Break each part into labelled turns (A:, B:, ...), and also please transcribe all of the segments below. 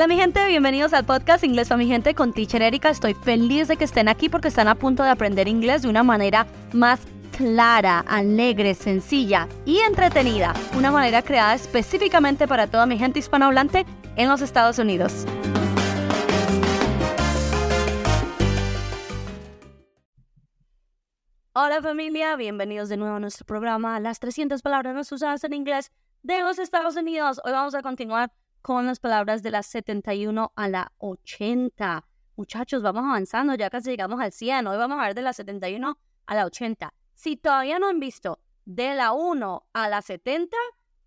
A: Hola mi gente, bienvenidos al podcast Inglés para mi gente con Teacher Erika. Estoy feliz de que estén aquí porque están a punto de aprender inglés de una manera más clara, alegre, sencilla y entretenida. Una manera creada específicamente para toda mi gente hispanohablante en los Estados Unidos. Hola familia, bienvenidos de nuevo a nuestro programa Las 300 palabras no usadas en inglés de los Estados Unidos. Hoy vamos a continuar con las palabras de la 71 a la 80. Muchachos, vamos avanzando, ya casi llegamos al 100. Hoy vamos a ver de la 71 a la 80. Si todavía no han visto de la 1 a la 70,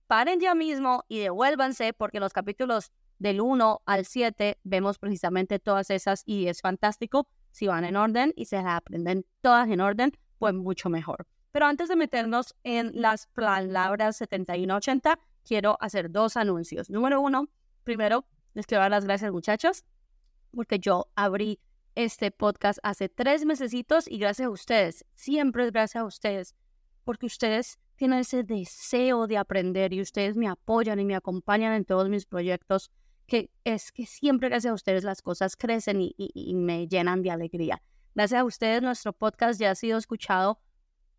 A: paren ya mismo y devuélvanse porque los capítulos del 1 al 7 vemos precisamente todas esas y es fantástico si van en orden y se las aprenden todas en orden, pues mucho mejor. Pero antes de meternos en las palabras 71-80, quiero hacer dos anuncios. Número uno, primero, les quiero dar las gracias, muchachos, porque yo abrí este podcast hace tres mesecitos y gracias a ustedes, siempre es gracias a ustedes, porque ustedes tienen ese deseo de aprender y ustedes me apoyan y me acompañan en todos mis proyectos, que es que siempre gracias a ustedes las cosas crecen y, y me llenan de alegría. Gracias a ustedes nuestro podcast ya ha sido escuchado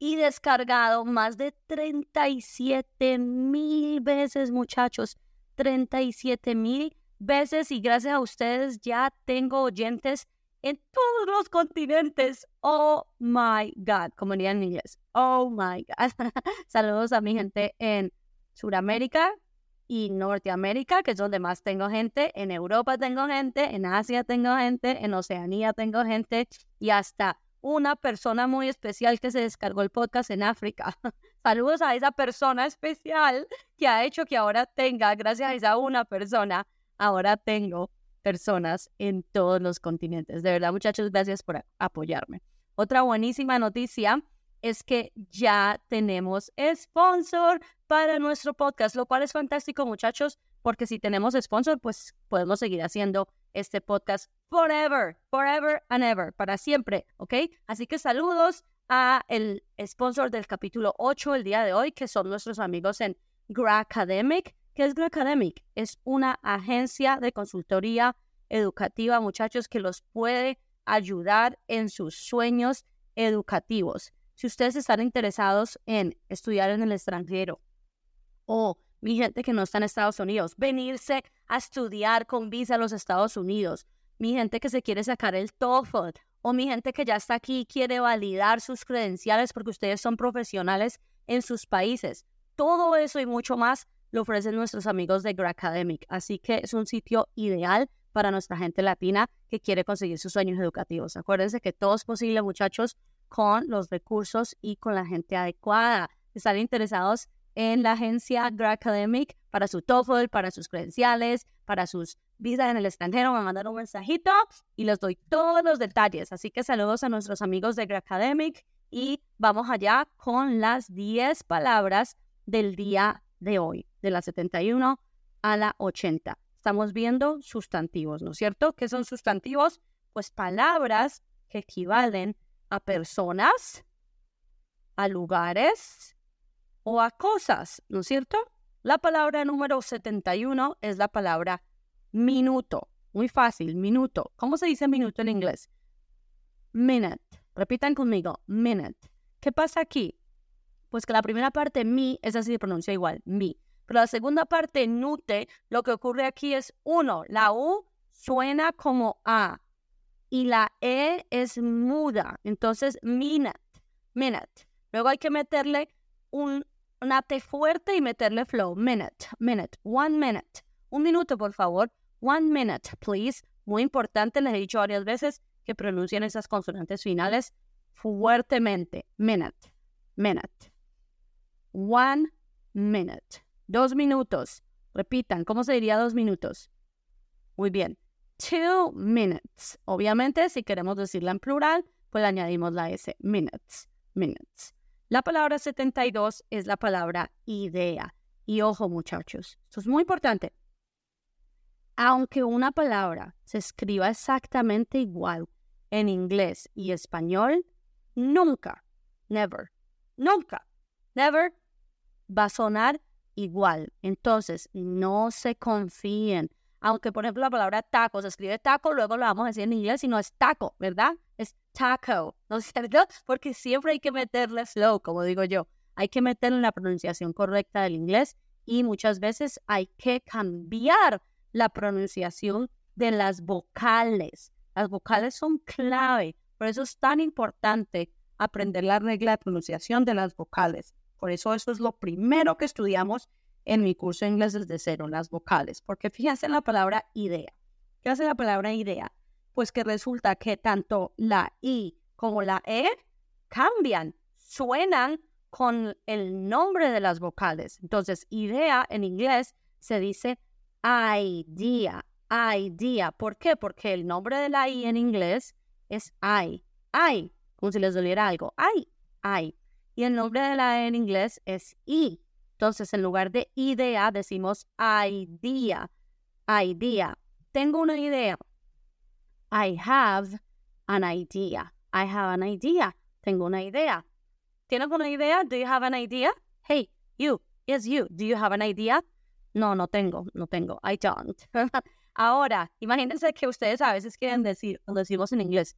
A: y descargado más de 37 mil veces, muchachos. 37 mil veces y gracias a ustedes ya tengo oyentes en todos los continentes. Oh my God, como dirían en inglés. Oh my God. Saludos a mi gente en Sudamérica y Norteamérica, que es donde más tengo gente. En Europa tengo gente, en Asia tengo gente, en Oceanía tengo gente y hasta una persona muy especial que se descargó el podcast en África. Saludos a esa persona especial que ha hecho que ahora tenga, gracias a esa una persona, ahora tengo personas en todos los continentes. De verdad, muchachos, gracias por apoyarme. Otra buenísima noticia es que ya tenemos sponsor para nuestro podcast, lo cual es fantástico, muchachos, porque si tenemos sponsor, pues podemos seguir haciendo este podcast forever, forever and ever, para siempre, ¿ok? Así que saludos a el sponsor del capítulo 8 el día de hoy, que son nuestros amigos en Academic. ¿Qué es Academic? Es una agencia de consultoría educativa, muchachos, que los puede ayudar en sus sueños educativos. Si ustedes están interesados en estudiar en el extranjero o mi gente que no está en Estados Unidos, venirse a estudiar con visa a los Estados Unidos, mi gente que se quiere sacar el TOEFL o mi gente que ya está aquí y quiere validar sus credenciales porque ustedes son profesionales en sus países. Todo eso y mucho más lo ofrecen nuestros amigos de Academic, así que es un sitio ideal para nuestra gente latina que quiere conseguir sus sueños educativos. Acuérdense que todo es posible, muchachos, con los recursos y con la gente adecuada. Están interesados en la agencia Academic para su TOEFL, para sus credenciales, para sus visas en el extranjero, me mandaron un mensajito y les doy todos los detalles. Así que saludos a nuestros amigos de Academic y vamos allá con las 10 palabras del día de hoy, de la 71 a la 80. Estamos viendo sustantivos, ¿no es cierto? ¿Qué son sustantivos? Pues palabras que equivalen a personas, a lugares, o a cosas, ¿no es cierto? La palabra número 71 es la palabra minuto. Muy fácil, minuto. ¿Cómo se dice minuto en inglés? Minute. Repitan conmigo, minute. ¿Qué pasa aquí? Pues que la primera parte, mi, es así se pronuncia igual, mi. Pero la segunda parte, nute, lo que ocurre aquí es uno. La U suena como A y la E es muda. Entonces, minute, minute. Luego hay que meterle un Nate fuerte y meterle flow. Minute, minute, one minute. Un minuto, por favor. One minute, please. Muy importante, les he dicho varias veces que pronuncien esas consonantes finales fuertemente. Minute, minute. One minute. Dos minutos. Repitan, ¿cómo se diría dos minutos? Muy bien. Two minutes. Obviamente, si queremos decirla en plural, pues añadimos la S. Minutes, minutes. La palabra 72 es la palabra idea. Y ojo muchachos, esto es muy importante. Aunque una palabra se escriba exactamente igual en inglés y español, nunca, never, nunca, never va a sonar igual. Entonces, no se confíen. Aunque, por ejemplo, la palabra taco se escribe taco, luego lo vamos a decir en inglés y no es taco, ¿verdad? Es taco, ¿no es cierto? Porque siempre hay que meterle slow, como digo yo. Hay que meterle la pronunciación correcta del inglés y muchas veces hay que cambiar la pronunciación de las vocales. Las vocales son clave, por eso es tan importante aprender la regla de pronunciación de las vocales. Por eso eso es lo primero que estudiamos en mi curso de inglés desde cero, las vocales. Porque fíjense en la palabra idea. ¿Qué hace la palabra idea? Pues que resulta que tanto la I como la E cambian, suenan con el nombre de las vocales. Entonces, idea en inglés se dice idea, idea. ¿Por qué? Porque el nombre de la I en inglés es I, I, como si les doliera algo. I, I. Y el nombre de la E en inglés es I. Entonces, en lugar de idea, decimos idea, idea. Tengo una idea. I have an idea. I have an idea. Tengo una idea. ¿Tienes una idea? Do you have an idea? Hey, you. Yes, you. Do you have an idea? No, no tengo, no tengo. I don't. Ahora, imagínense que ustedes a veces quieren decir, cuando decimos en inglés,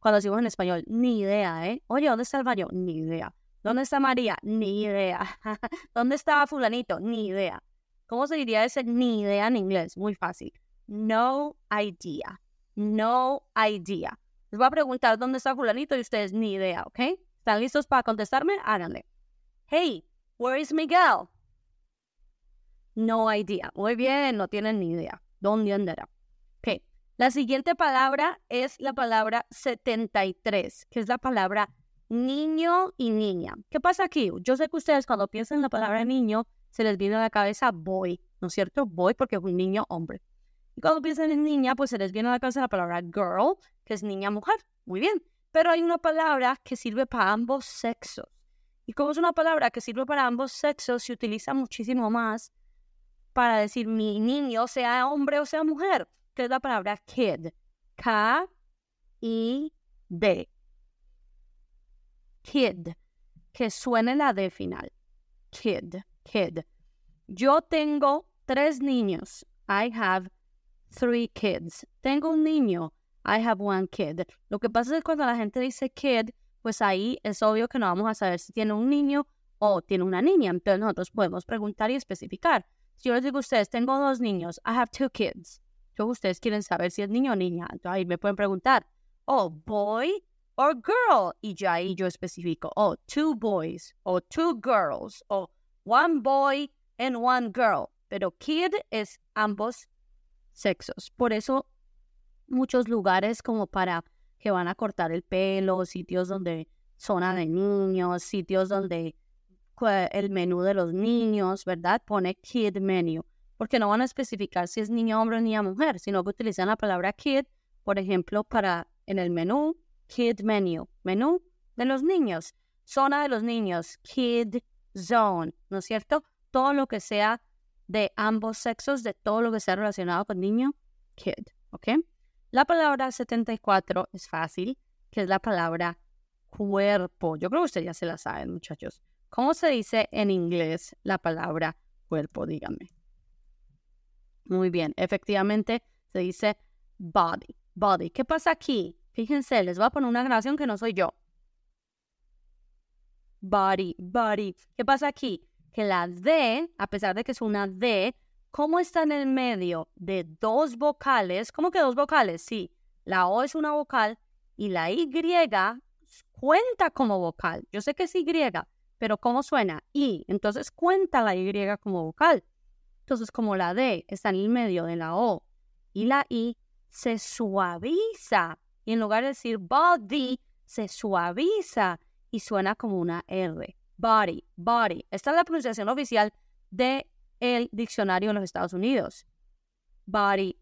A: cuando decimos en español, ni idea, ¿eh? Oye, ¿dónde está el baño? Ni idea. ¿Dónde está María? Ni idea. ¿Dónde estaba fulanito? Ni idea. ¿Cómo se diría ese ni idea en inglés? Muy fácil. No idea. No idea. Les voy a preguntar dónde está fulanito y ustedes ni idea, ¿ok? ¿Están listos para contestarme? Háganle. Hey, where is Miguel? No idea. Muy bien, no tienen ni idea. ¿Dónde andará? Ok. La siguiente palabra es la palabra 73, que es la palabra niño y niña. ¿Qué pasa aquí? Yo sé que ustedes cuando piensan en la palabra niño, se les viene a la cabeza boy, ¿no es cierto? Boy porque es un niño hombre. Y cuando piensan en niña, pues se les viene a la cabeza la palabra girl, que es niña mujer. Muy bien. Pero hay una palabra que sirve para ambos sexos. Y como es una palabra que sirve para ambos sexos, se utiliza muchísimo más para decir mi niño, sea hombre o sea mujer, que es la palabra kid. K-I-D. Kid. Que suene la D final. Kid. Kid. Yo tengo tres niños. I have three kids. Tengo un niño. I have one kid. Lo que pasa es que cuando la gente dice kid, pues ahí es obvio que no vamos a saber si tiene un niño o tiene una niña. Entonces nosotros podemos preguntar y especificar. Si yo les digo a ustedes, tengo dos niños, I have two kids. Entonces ustedes quieren saber si es niño o niña. Entonces ahí me pueden preguntar, oh, boy or girl. Y ya ahí yo especifico, oh, two boys o two girls o one boy and one girl. Pero kid es ambos sexos. Por eso muchos lugares como para que van a cortar el pelo, sitios donde zona de niños, sitios donde el menú de los niños, ¿verdad? Pone kid menu, porque no van a especificar si es niño hombre o niña mujer, sino que utilizan la palabra kid, por ejemplo, para en el menú, kid menu, menú de los niños, zona de los niños, kid zone, ¿no es cierto? Todo lo que sea de ambos sexos, de todo lo que sea relacionado con niño, kid, ¿ok? La palabra 74 es fácil, que es la palabra cuerpo. Yo creo que ustedes ya se la saben, muchachos. ¿Cómo se dice en inglés la palabra cuerpo? Díganme. Muy bien, efectivamente se dice body, body. ¿Qué pasa aquí? Fíjense, les voy a poner una grabación que no soy yo. Body, body. ¿Qué pasa aquí? Que la D, a pesar de que es una D, ¿Cómo está en el medio de dos vocales? ¿Cómo que dos vocales? Sí, la O es una vocal y la Y cuenta como vocal. Yo sé que es Y, pero ¿cómo suena? I. Entonces cuenta la Y como vocal. Entonces, como la D está en el medio de la O y la I, se suaviza. Y en lugar de decir body, se suaviza y suena como una R. Body, body. Esta es la pronunciación oficial de el diccionario en los Estados Unidos. Body,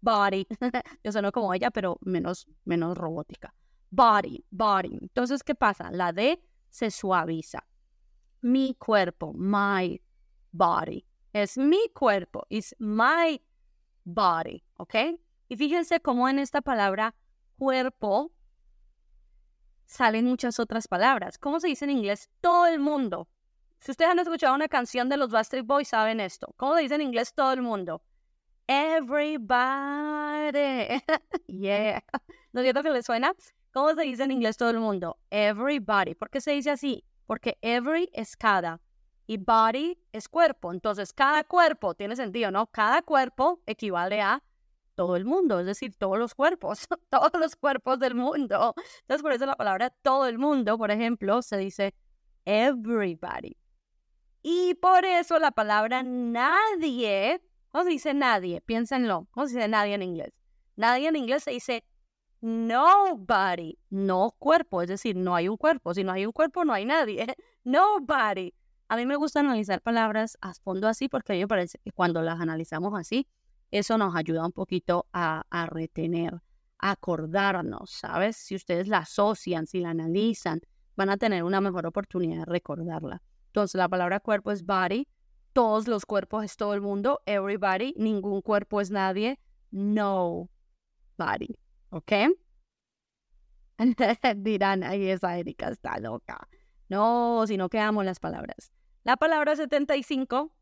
A: body. Yo sueno como ella, pero menos, menos robótica. Body, body. Entonces, ¿qué pasa? La D se suaviza. Mi cuerpo, my body. Es mi cuerpo, is my body, ¿ok? Y fíjense cómo en esta palabra cuerpo salen muchas otras palabras. ¿Cómo se dice en inglés? Todo el mundo. Si ustedes han escuchado una canción de los Bastard Boys, saben esto. ¿Cómo le dice en inglés todo el mundo? Everybody. yeah. ¿No es cierto que le suena? ¿Cómo se dice en inglés todo el mundo? Everybody. ¿Por qué se dice así? Porque every es cada y body es cuerpo. Entonces, cada cuerpo tiene sentido, ¿no? Cada cuerpo equivale a todo el mundo, es decir, todos los cuerpos, todos los cuerpos del mundo. Entonces, por eso la palabra todo el mundo, por ejemplo, se dice everybody. Y por eso la palabra nadie, ¿cómo se dice nadie? Piénsenlo, ¿cómo se dice nadie en inglés? Nadie en inglés se dice nobody, no cuerpo, es decir, no hay un cuerpo. Si no hay un cuerpo, no hay nadie. Nobody. A mí me gusta analizar palabras a fondo así porque a mí me parece que cuando las analizamos así, eso nos ayuda un poquito a, retener, a acordarnos, ¿sabes? Si ustedes la asocian, si la analizan, van a tener una mejor oportunidad de recordarla. Entonces, la palabra cuerpo es body, todos los cuerpos es todo el mundo, everybody, ningún cuerpo es nadie, no body, ¿ok? Dirán, ahí esa Erika está loca. No, si no quedamos las palabras. La palabra 75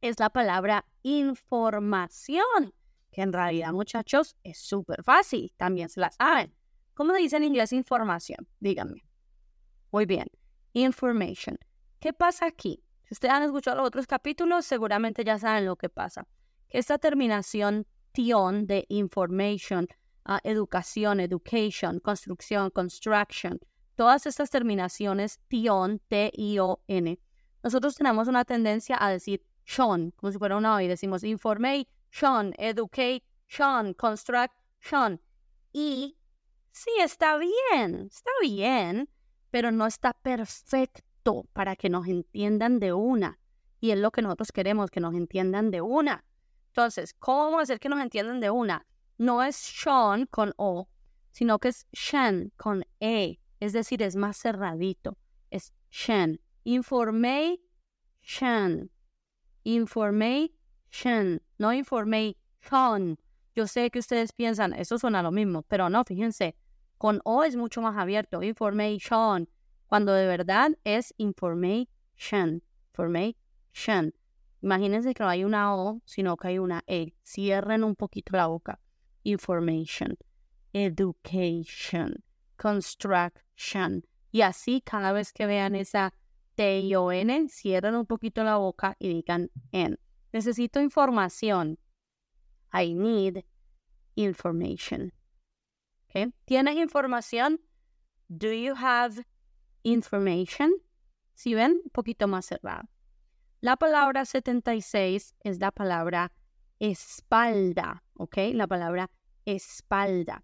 A: es la palabra información, que en realidad, muchachos, es súper fácil, también se la saben. ¿Cómo dice en inglés información? Díganme. Muy bien, information. ¿Qué pasa aquí? Si ustedes han escuchado los otros capítulos, seguramente ya saben lo que pasa. Que esta terminación tion de information, uh, educación, education, construcción, construction, todas estas terminaciones tion, T-I-O-N, nosotros tenemos una tendencia a decir Sean, como si fuera una O, y decimos information, education, construction. Y sí, está bien, está bien, pero no está perfecto para que nos entiendan de una. Y es lo que nosotros queremos, que nos entiendan de una. Entonces, ¿cómo hacer que nos entiendan de una? No es Sean con O, sino que es Shen con E. Es decir, es más cerradito. Es Shen. Information. Information, no information. Yo sé que ustedes piensan, eso suena lo mismo, pero no, fíjense, con O es mucho más abierto, information, cuando de verdad es information, information. Imagínense que no hay una O, sino que hay una E. Cierren un poquito la boca. Information, education, construction. Y así cada vez que vean esa T-I-O-N, cierren un poquito la boca y digan N. Necesito información. I need information. Okay. ¿Tienes información? Do you have information? Si ven, un poquito más cerrado. La palabra 76 es la palabra espalda, ¿ok? La palabra espalda.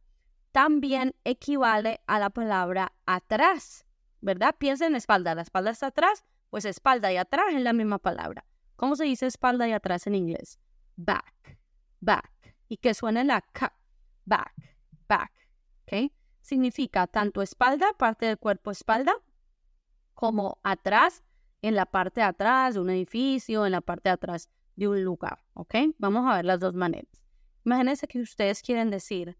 A: También equivale a la palabra atrás. ¿Verdad? Piensa en espalda. La espalda está atrás, pues espalda y atrás es la misma palabra. ¿Cómo se dice espalda y atrás en inglés? Back, back. Y que suene la K, back, back. ¿Ok? Significa tanto espalda, parte del cuerpo espalda, como atrás, en la parte de atrás de un edificio, en la parte de atrás de un lugar. ¿Ok? Vamos a ver las dos maneras. Imagínense que ustedes quieren decir,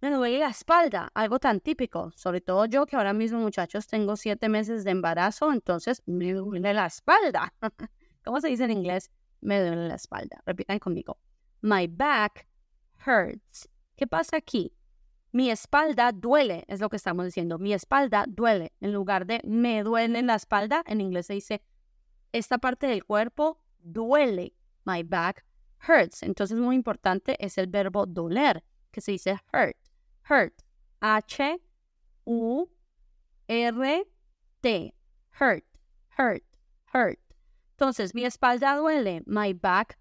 A: me duele la espalda, algo tan típico, sobre todo yo que ahora mismo muchachos tengo siete meses de embarazo, entonces me duele la espalda. ¿Cómo se dice en inglés? Me duele la espalda. Repitan conmigo. My back hurts. ¿Qué pasa aquí? Mi espalda duele, es lo que estamos diciendo. Mi espalda duele. En lugar de me duele la espalda, en inglés se dice esta parte del cuerpo duele. My back hurts. Entonces, muy importante es el verbo doler, que se dice hurt hurt. H U R T. Hurt, hurt, hurt. Entonces, mi espalda duele. My back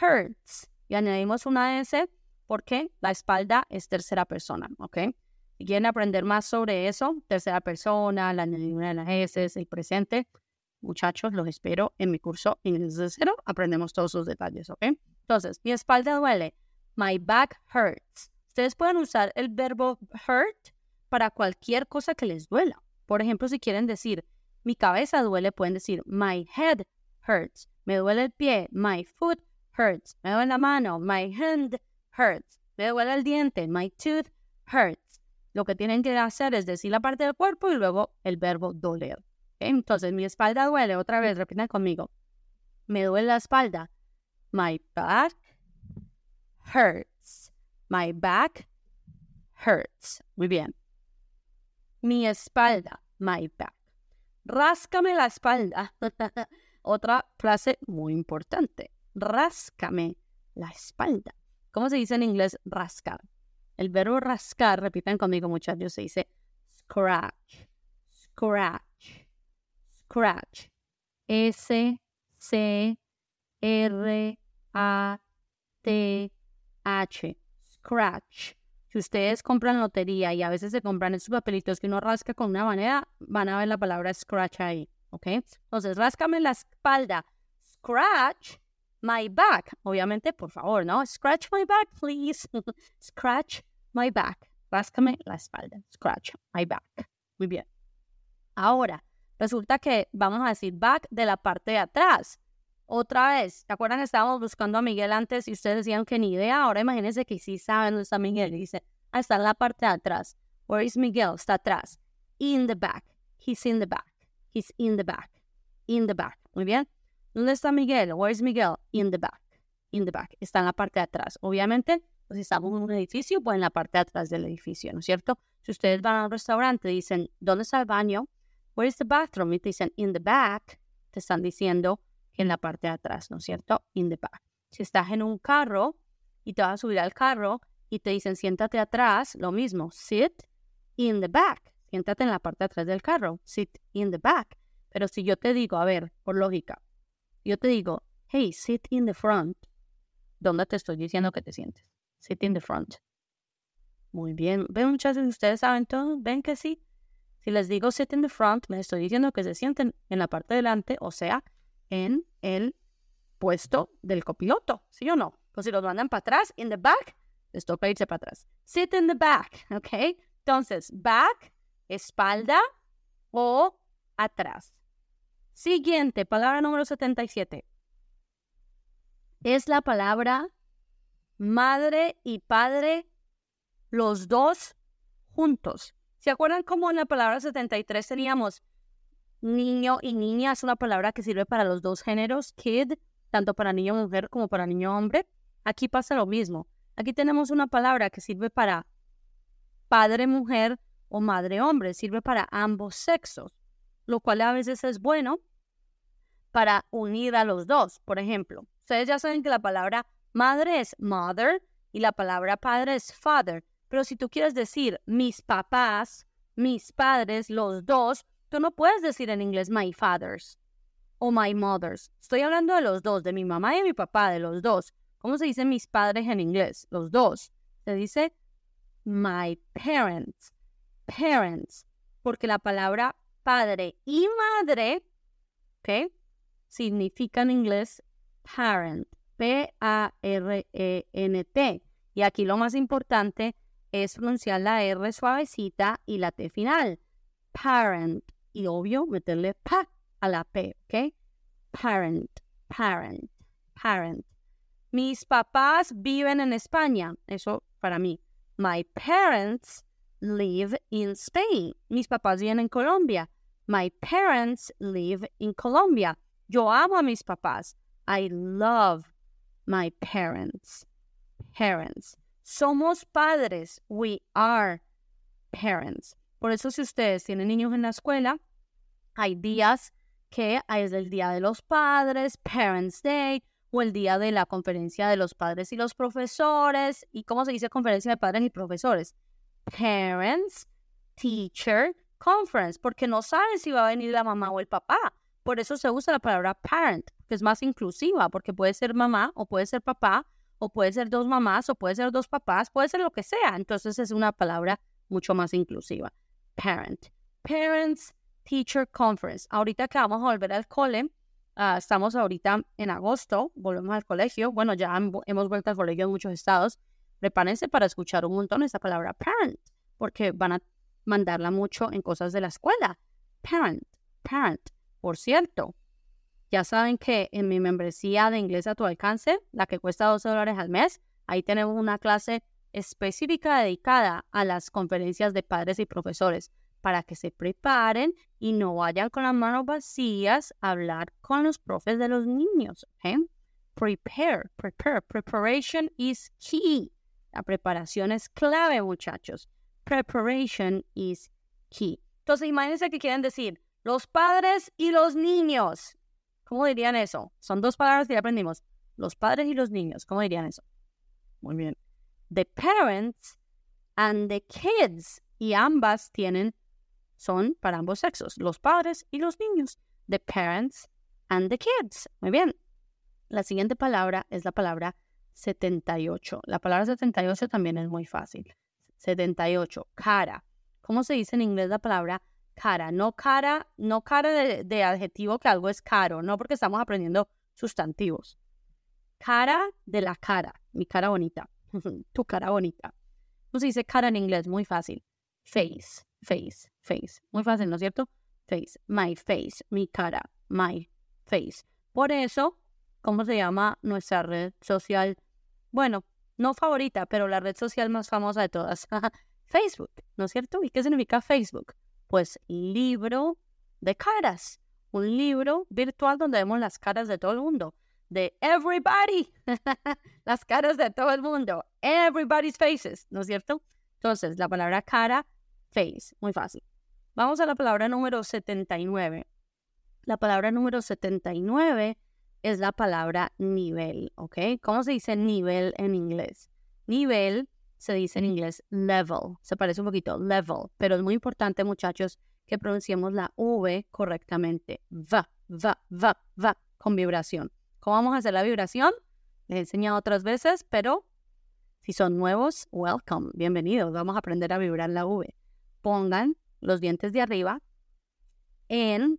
A: hurts. Y añadimos una S porque la espalda es tercera persona, ¿ok? Si quieren aprender más sobre eso, tercera persona, la añadidura de las S, el presente, muchachos, los espero en mi curso Inglés de Cero. Aprendemos todos sus detalles, ¿ok? Entonces, mi espalda duele. My back hurts. Ustedes pueden usar el verbo hurt para cualquier cosa que les duela. Por ejemplo, si quieren decir mi cabeza duele, pueden decir my head hurts. Me duele el pie, my foot hurts. Me duele la mano, my hand hurts. Me duele el diente, my tooth hurts. Lo que tienen que hacer es decir la parte del cuerpo y luego el verbo doler. Entonces, mi espalda duele. Otra vez, repitan conmigo. Me duele la espalda. My back hurts. My back hurts. Muy bien. Mi espalda, my back. Ráscame la espalda. Otra frase muy importante. Ráscame la espalda. ¿Cómo se dice en inglés rascar? El verbo rascar, repiten conmigo muchachos, se dice scratch, scratch, scratch. S C R A T H, scratch. Si ustedes compran lotería y a veces se compran esos papelitos que uno rasca con una manera, van a ver la palabra scratch ahí, ¿ok? Entonces, ráscame la espalda. Scratch my back. Obviamente, por favor, ¿no? Scratch my back, please. Scratch my back. Ráscame la espalda. Scratch my back. Muy bien. Ahora, resulta que vamos a decir back de la parte de atrás. Otra vez, ¿te acuerdan? Estábamos buscando a Miguel antes y ustedes decían que ni idea. Ahora imagínense que sí saben dónde está Miguel. Dice, ah, está en la parte de atrás. Where is Miguel? Está atrás. In the back. He's in the back. He's in the back. In the back. Muy bien. ¿Dónde está Miguel? Where is Miguel? In the back. In the back. Está en la parte de atrás. Obviamente, pues estamos en un edificio, pues en la parte de atrás del edificio, ¿no es cierto? Si ustedes van a un restaurante y dicen, ¿dónde está el baño? Where is the bathroom? Y te dicen, in the back, te están diciendo en la parte de atrás, ¿no es cierto? In the back. Si estás en un carro y te vas a subir al carro y te dicen siéntate atrás, lo mismo, sit in the back. Siéntate en la parte de atrás del carro, sit in the back. Pero si yo te digo, a ver, por lógica, yo te digo, hey, sit in the front, ¿dónde te estoy diciendo que te sientes? Sit in the front. Muy bien. ¿Ven muchachos? Ustedes saben todo. ¿Ven que sí? Si les digo sit in the front, me estoy diciendo que se sienten en la parte de delante, o sea, en el puesto del copiloto, ¿sí o no? Pues si los mandan para atrás, in the back, les toca irse para atrás. Sit in the back, ¿ok? Entonces, back, espalda o atrás. Siguiente, palabra número 77. Es la palabra madre y padre, los dos juntos. ¿Se acuerdan cómo en la palabra 73 teníamos niño y niña es una palabra que sirve para los dos géneros, kid, tanto para niño mujer como para niño hombre. Aquí pasa lo mismo. Aquí tenemos una palabra que sirve para padre mujer o madre hombre, sirve para ambos sexos, lo cual a veces es bueno para unir a los dos. Por ejemplo, ustedes ya saben que la palabra madre es mother y la palabra padre es father, pero si tú quieres decir mis papás, mis padres, los dos, Tú no puedes decir en inglés my fathers o my mothers. Estoy hablando de los dos, de mi mamá y mi papá, de los dos. ¿Cómo se dice mis padres en inglés? Los dos. Se dice my parents. Parents. Porque la palabra padre y madre, ¿ok? Significa en inglés parent. P-A-R-E-N-T. Y aquí lo más importante es pronunciar la R suavecita y la T final. Parent y obvio meterle pa a la P, ¿ok? Parent, parent, parent. Mis papás viven en España. Eso para mí. My parents live in Spain. Mis papás viven en Colombia. My parents live in Colombia. Yo amo a mis papás. I love my parents. Parents. Somos padres. We are parents. Por eso si ustedes tienen niños en la escuela, hay días que es el Día de los Padres, Parents Day, o el día de la conferencia de los padres y los profesores. ¿Y cómo se dice conferencia de padres y profesores? Parents, Teacher, Conference, porque no saben si va a venir la mamá o el papá. Por eso se usa la palabra parent, que es más inclusiva, porque puede ser mamá o puede ser papá, o puede ser dos mamás o puede ser dos papás, puede ser lo que sea. Entonces es una palabra mucho más inclusiva parent. Parents Teacher Conference. Ahorita que vamos a volver al cole, ah, estamos ahorita en agosto, volvemos al colegio. Bueno, ya hemos vuelto al colegio en muchos estados. Prepárense para escuchar un montón esa palabra parent, porque van a mandarla mucho en cosas de la escuela. Parent, parent. Por cierto, ya saben que en mi membresía de inglés a tu alcance, la que cuesta 12 dólares al mes, ahí tenemos una clase específica dedicada a las conferencias de padres y profesores para que se preparen y no vayan con las manos vacías a hablar con los profes de los niños. prepare, prepare. Preparation is key. La preparación es clave, muchachos. Preparation is key. Entonces, imagínense que quieren decir los padres y los niños. ¿Cómo dirían eso? Son dos palabras que ya aprendimos. Los padres y los niños. ¿Cómo dirían eso? Muy bien. The parents and the kids. Y ambas tienen, son para ambos sexos. Los padres y los niños. The parents and the kids. Muy bien. La siguiente palabra es la palabra 78. La palabra 78 también es muy fácil. 78, cara. ¿Cómo se dice en inglés la palabra cara? No cara, no cara de, adjetivo que algo es caro, no porque estamos aprendiendo sustantivos. Cara de la cara, mi cara bonita, tu cara bonita. ¿Cómo se dice cara en inglés? Muy fácil. Face, face, face. Muy fácil, ¿no es cierto? Face, my face, mi cara, my face. Por eso, ¿cómo se llama nuestra red social bueno, no favorita, pero la red social más famosa de todas, Facebook, ¿no es cierto? ¿Y qué significa Facebook? Pues libro de caras, un libro virtual donde vemos las caras de todo el mundo, de everybody, las caras de todo el mundo, everybody's faces, ¿no es cierto? Entonces, la palabra cara, face, muy fácil. Vamos a la palabra número 79. La palabra número 79 es la palabra nivel, ¿ok? ¿Cómo se dice nivel en inglés? Nivel se dice en inglés level, se parece un poquito, level, pero es muy importante, muchachos, que pronunciemos la V correctamente. Va, va, va, va, con vibración. ¿Cómo vamos a hacer la vibración? Les he enseñado otras veces, pero si son nuevos, welcome, bienvenidos. Vamos a aprender a vibrar la V. Pongan los dientes de arriba en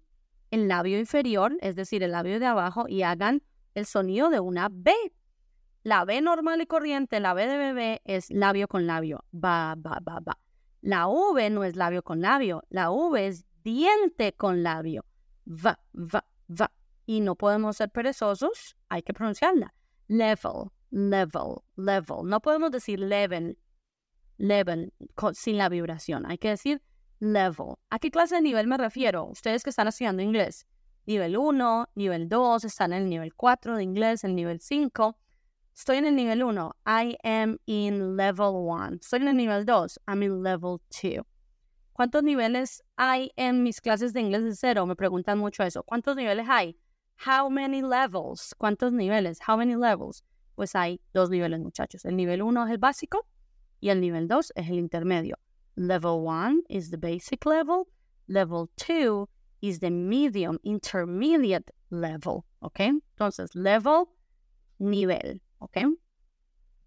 A: el labio inferior, es decir, el labio de abajo, y hagan el sonido de una B. La B normal y corriente, la B de bebé, es labio con labio. Ba, ba, ba, ba. La V no es labio con labio, la V es diente con labio. Va, va, va. Y no podemos ser perezosos, hay que pronunciarla. Level, level, level. No podemos decir level, level, sin la vibración. Hay que decir level. ¿A qué clase de nivel me refiero? Ustedes que están estudiando inglés. Nivel 1, nivel 2, están en el nivel 4 de inglés, el nivel 5. Estoy en el nivel 1. I am in level 1. Estoy en el nivel 2. I'm in level 2. ¿Cuántos niveles hay en mis clases de inglés de cero? Me preguntan mucho eso. ¿Cuántos niveles hay? How many levels? ¿Cuántos niveles? How many levels? Pues hay dos niveles, muchachos. El nivel 1 es el básico y el nivel 2 es el intermedio. Level 1 is the basic level. Level 2 is the medium intermediate level. ¿Ok? Entonces, level, nivel. ¿Ok?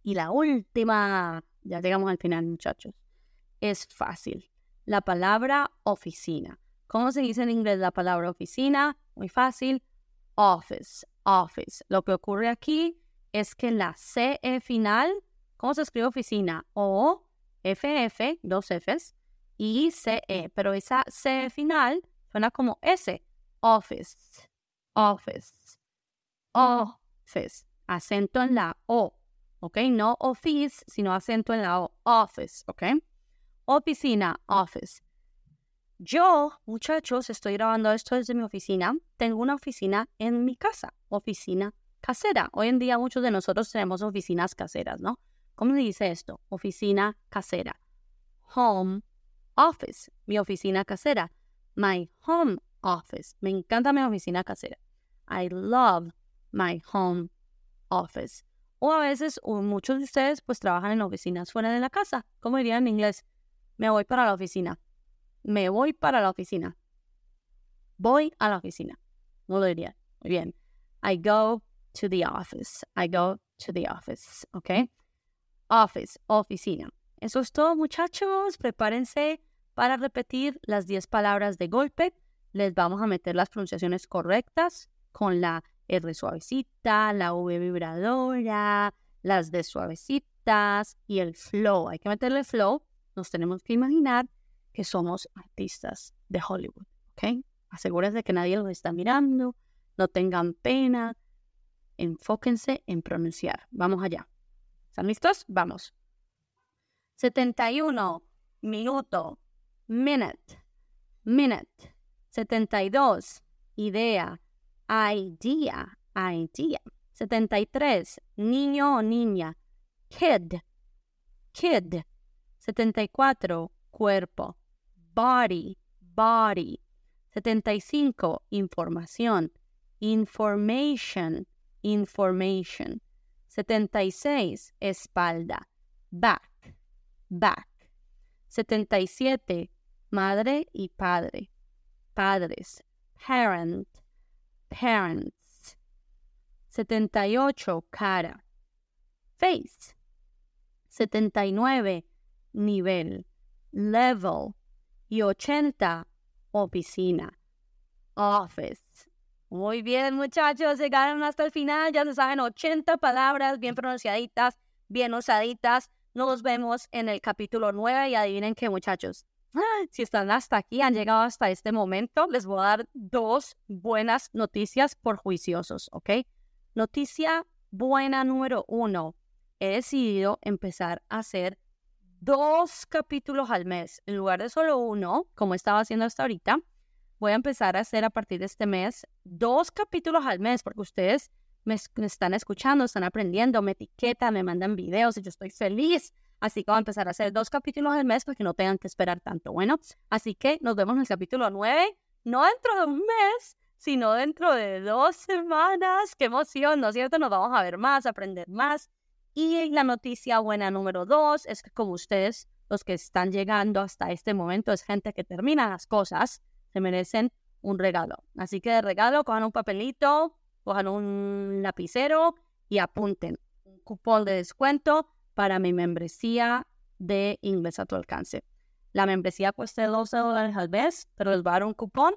A: Y la última, ya llegamos al final, muchachos. Es fácil. La palabra oficina. ¿Cómo se dice en inglés la palabra oficina? Muy fácil. Office, office. Lo que ocurre aquí es que la CE final, ¿cómo se escribe oficina? O FF, dos Fs, y CE, pero esa C final suena como S, office, office, office, acento en la O, ¿ok? No office, sino acento en la O, office, ¿ok? Oficina, office. Yo, muchachos, estoy grabando esto desde mi oficina. Tengo una oficina en mi casa, oficina casera. Hoy en día muchos de nosotros tenemos oficinas caseras, ¿no? ¿Cómo se dice esto? Oficina casera. Home office, mi oficina casera. My home office. Me encanta mi oficina casera. I love my home office. O a veces, o muchos de ustedes, pues trabajan en oficinas fuera de la casa. ¿Cómo dirían en inglés? Me voy para la oficina. Me voy para la oficina. Voy a la oficina. No lo diría. Muy bien. I go to the office. I go to the office. ¿Ok? office, oficina. Eso es todo, muchachos. Prepárense para repetir las 10 palabras de golpe. Les vamos a meter las pronunciaciones correctas con la R suavecita, la V vibradora, las D suavecitas y el flow. Hay que meterle flow. Nos tenemos que imaginar que somos artistas de Hollywood, ¿ok? Asegúrense que nadie los está mirando, no tengan pena, enfóquense en pronunciar. Vamos allá. ¿Están listos? Vamos. 71, minuto, minute, minute. 72, idea, idea, idea. 73. Niño o niña. Kid. Kid. 74. Cuerpo. Body. Body. 75. Información. Information. Information. 76. Espalda. Back. Back. 77. Madre y padre. Padres. Parent. Parents. 78. Cara. Face. 79. Nivel. Level. Y 80. Oficina. Office. Muy bien, muchachos, llegaron hasta el final. Ya se saben 80 palabras bien pronunciaditas, bien usaditas. Nos vemos en el capítulo 9 y adivinen qué, muchachos. Si están hasta aquí, han llegado hasta este momento, les voy a dar dos buenas noticias por juiciosos, ¿ok? Noticia buena número uno. He decidido empezar a hacer dos capítulos al mes en lugar de solo uno, como estaba haciendo hasta ahorita. Voy a empezar a hacer a partir de este mes dos capítulos al mes porque ustedes me, están escuchando, están aprendiendo, me etiquetan, me mandan videos y yo estoy feliz. Así que voy a empezar a hacer dos capítulos al mes para que no tengan que esperar tanto. Bueno, así que nos vemos en el capítulo 9, no dentro de un mes, sino dentro de dos semanas. ¡Qué emoción! ¿No es cierto? Nos vamos a ver más, aprender más. Y la noticia buena número dos es que como ustedes, los que están llegando hasta este momento, es gente que termina las cosas, se merecen un regalo. Así que de regalo, cojan un papelito, cojan un lapicero y apunten un cupón de descuento para mi membresía de inglés a tu alcance. La membresía cuesta 12 dólares al mes, pero les va a dar un cupón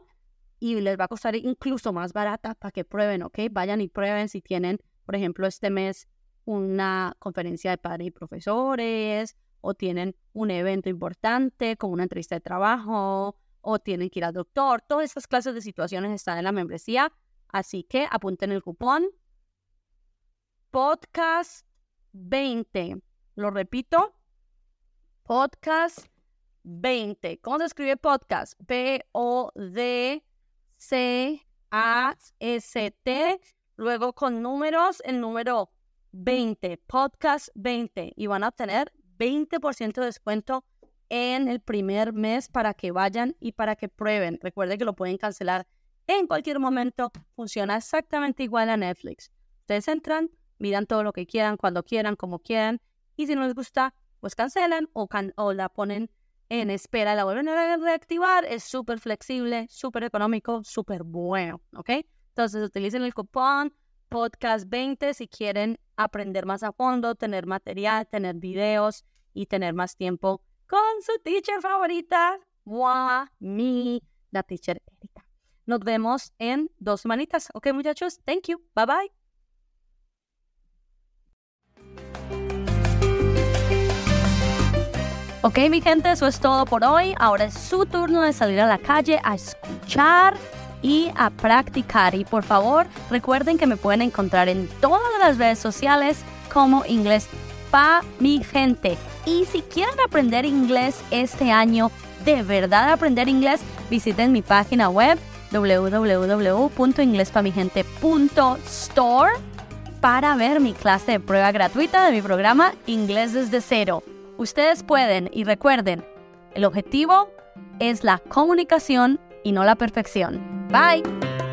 A: y les va a costar incluso más barata para que prueben, ¿ok? Vayan y prueben si tienen, por ejemplo, este mes una conferencia de padres y profesores o tienen un evento importante como una entrevista de trabajo o tienen que ir al doctor. Todas esas clases de situaciones están en la membresía. Así que apunten el cupón. Podcast 20. Lo repito. Podcast 20. ¿Cómo se escribe podcast? P-O-D-C-A-S-T. Luego con números, el número 20. Podcast 20. Y van a obtener 20% de descuento en el primer mes para que vayan y para que prueben. Recuerden que lo pueden cancelar en cualquier momento. Funciona exactamente igual a Netflix. Ustedes entran, miran todo lo que quieran, cuando quieran, como quieran. Y si no les gusta, pues cancelan o, la ponen en espera, la vuelven a reactivar. Es súper flexible, súper económico, súper bueno. ¿Ok? Entonces utilicen el cupón podcast 20 si quieren aprender más a fondo, tener material, tener videos y tener más tiempo con su teacher favorita, Wa, mi, la teacher Erika. Nos vemos en dos semanitas. Ok, muchachos, thank you. Bye bye. Ok, mi gente, eso es todo por hoy. Ahora es su turno de salir a la calle a escuchar y a practicar. Y por favor, recuerden que me pueden encontrar en todas las redes sociales como inglés pa mi gente. Y si quieren aprender inglés este año, de verdad aprender inglés, visiten mi página web www.inglespamigente.store para ver mi clase de prueba gratuita de mi programa Inglés desde cero. Ustedes pueden y recuerden, el objetivo es la comunicación y no la perfección. Bye.